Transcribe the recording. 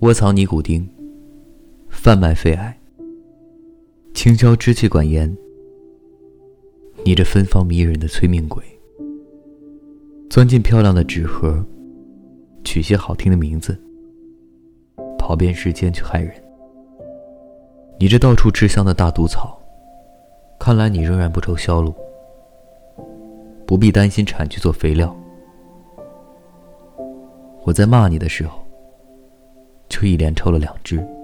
窝藏尼古丁，贩卖肺癌，倾销支气管炎。你这芬芳迷人的催命鬼，钻进漂亮的纸盒，取些好听的名字，跑遍世间去害人。你这到处吃香的大毒草，看来你仍然不愁销路，不必担心产去做肥料。我在骂你的时候。就一连抽了两支。